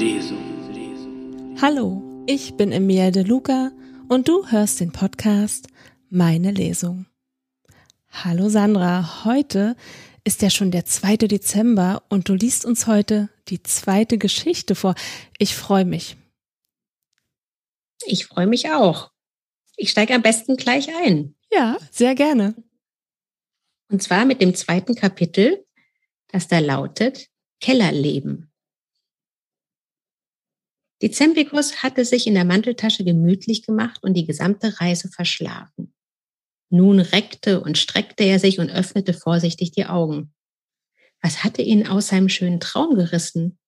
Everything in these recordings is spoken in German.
Lesung. Hallo, ich bin Emilia De Luca und du hörst den Podcast Meine Lesung. Hallo Sandra, heute ist ja schon der 2. Dezember und du liest uns heute die zweite Geschichte vor. Ich freue mich. Ich freue mich auch. Ich steige am besten gleich ein. Ja, sehr gerne. Und zwar mit dem zweiten Kapitel, das da lautet Kellerleben. Die Zempikus hatte sich in der Manteltasche gemütlich gemacht und die gesamte Reise verschlafen. Nun reckte und streckte er sich und öffnete vorsichtig die Augen. Was hatte ihn aus seinem schönen Traum gerissen?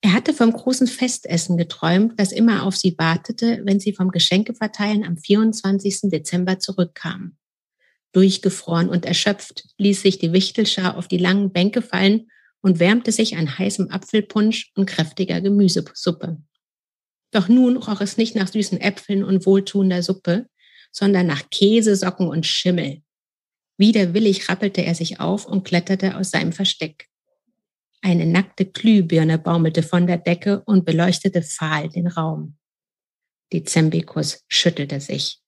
Er hatte vom großen Festessen geträumt, das immer auf sie wartete, wenn sie vom Geschenkeverteilen am 24. Dezember zurückkam. Durchgefroren und erschöpft ließ sich die Wichtelschar auf die langen Bänke fallen und wärmte sich an heißem Apfelpunsch und kräftiger Gemüsesuppe. Doch nun roch es nicht nach süßen Äpfeln und wohltuender Suppe, sondern nach Käse, Socken und Schimmel. Widerwillig rappelte er sich auf und kletterte aus seinem Versteck. Eine nackte Glühbirne baumelte von der Decke und beleuchtete fahl den Raum. Die Zembikus schüttelte sich.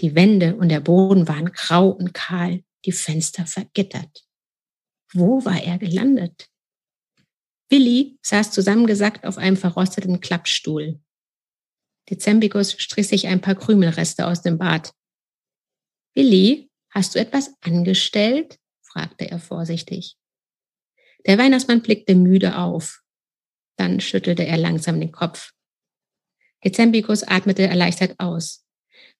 Die Wände und der Boden waren grau und kahl, die Fenster vergittert. Wo war er gelandet? Willi saß zusammengesackt auf einem verrosteten Klappstuhl. Dezembikus strich sich ein paar Krümelreste aus dem Bart. Willi, hast du etwas angestellt? fragte er vorsichtig. Der Weihnachtsmann blickte müde auf. Dann schüttelte er langsam den Kopf. Dezembikus atmete erleichtert aus.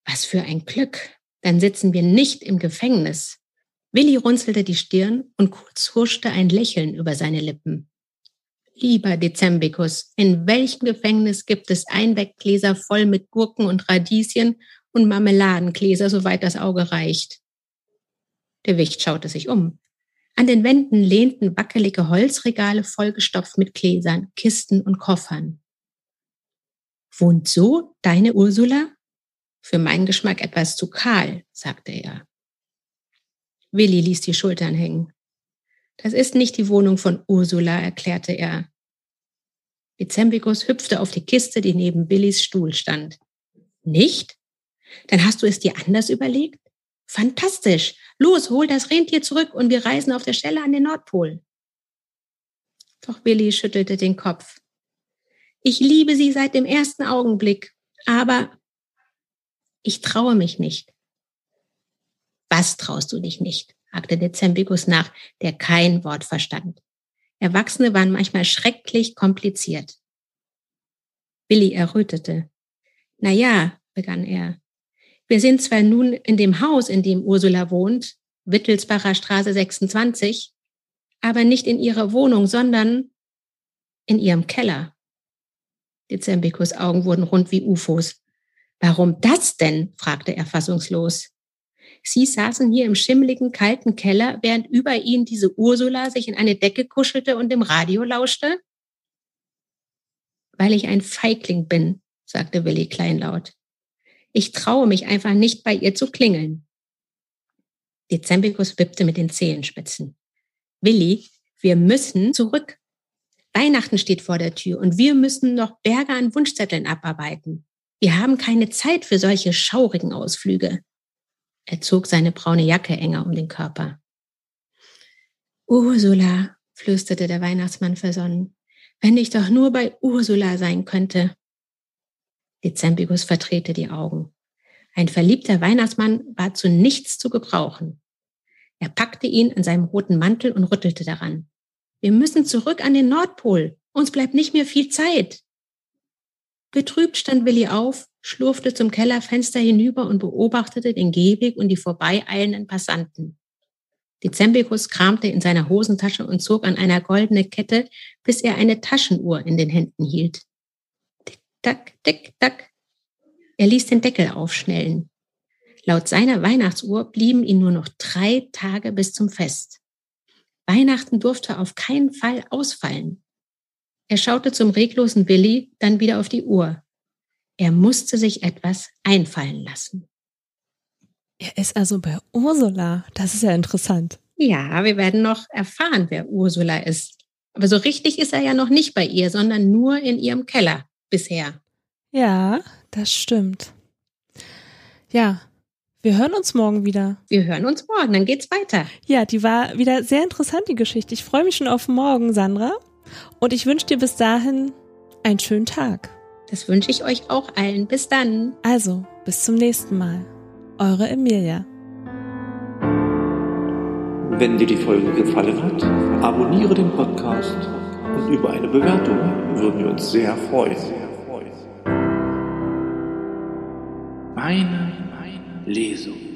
Was für ein Glück. Dann sitzen wir nicht im Gefängnis. Willi runzelte die Stirn und kurz huschte ein Lächeln über seine Lippen. Lieber Dezembikus, in welchem Gefängnis gibt es Einweggläser voll mit Gurken und Radieschen und Marmeladengläser, soweit das Auge reicht? Der Wicht schaute sich um. An den Wänden lehnten wackelige Holzregale vollgestopft mit Gläsern, Kisten und Koffern. Wohnt so deine Ursula? Für meinen Geschmack etwas zu kahl, sagte er. Willi ließ die Schultern hängen. Das ist nicht die Wohnung von Ursula, erklärte er. Dezembikus hüpfte auf die Kiste, die neben Willis Stuhl stand. Nicht? Dann hast du es dir anders überlegt? Fantastisch. Los, hol das Rentier zurück und wir reisen auf der Stelle an den Nordpol. Doch Willi schüttelte den Kopf. Ich liebe sie seit dem ersten Augenblick, aber ich traue mich nicht. Was traust du dich nicht? hakte Dezembikus nach, der kein Wort verstand. Erwachsene waren manchmal schrecklich kompliziert. Willi errötete. Na ja, begann er. Wir sind zwar nun in dem Haus, in dem Ursula wohnt, Wittelsbacher Straße 26, aber nicht in ihrer Wohnung, sondern in ihrem Keller. Dezembikus Augen wurden rund wie UFOs. Warum das denn? fragte er fassungslos. Sie saßen hier im schimmligen, kalten Keller, während über ihnen diese Ursula sich in eine Decke kuschelte und dem Radio lauschte? Weil ich ein Feigling bin, sagte Willi kleinlaut. Ich traue mich einfach nicht, bei ihr zu klingeln. Dezembikus wippte mit den Zehenspitzen. Willi, wir müssen zurück. Weihnachten steht vor der Tür und wir müssen noch Berge an Wunschzetteln abarbeiten. Wir haben keine Zeit für solche schaurigen Ausflüge. Er zog seine braune Jacke enger um den Körper. Ursula, flüsterte der Weihnachtsmann versonnen, wenn ich doch nur bei Ursula sein könnte. Dezembigus verdrehte die Augen. Ein verliebter Weihnachtsmann war zu nichts zu gebrauchen. Er packte ihn an seinem roten Mantel und rüttelte daran. Wir müssen zurück an den Nordpol. Uns bleibt nicht mehr viel Zeit. Betrübt stand Willi auf, schlurfte zum Kellerfenster hinüber und beobachtete den Gehweg und die vorbeieilenden Passanten. Dezembikus kramte in seiner Hosentasche und zog an einer goldenen Kette, bis er eine Taschenuhr in den Händen hielt. Tick, tack, tick, tack. Er ließ den Deckel aufschnellen. Laut seiner Weihnachtsuhr blieben ihm nur noch drei Tage bis zum Fest. Weihnachten durfte auf keinen Fall ausfallen. Er schaute zum reglosen Willi, dann wieder auf die Uhr. Er musste sich etwas einfallen lassen. Er ist also bei Ursula. Das ist ja interessant. Ja, wir werden noch erfahren, wer Ursula ist. Aber so richtig ist er ja noch nicht bei ihr, sondern nur in ihrem Keller bisher. Ja, das stimmt. Ja, wir hören uns morgen wieder. Wir hören uns morgen, dann geht's weiter. Ja, die war wieder sehr interessant, die Geschichte. Ich freue mich schon auf morgen, Sandra. Und ich wünsche dir bis dahin einen schönen Tag. Das wünsche ich euch auch allen. Bis dann. Also, bis zum nächsten Mal. Eure Emilia. Wenn dir die Folge gefallen hat, abonniere den Podcast und über eine Bewertung würden wir uns sehr freuen. Meine Lesung.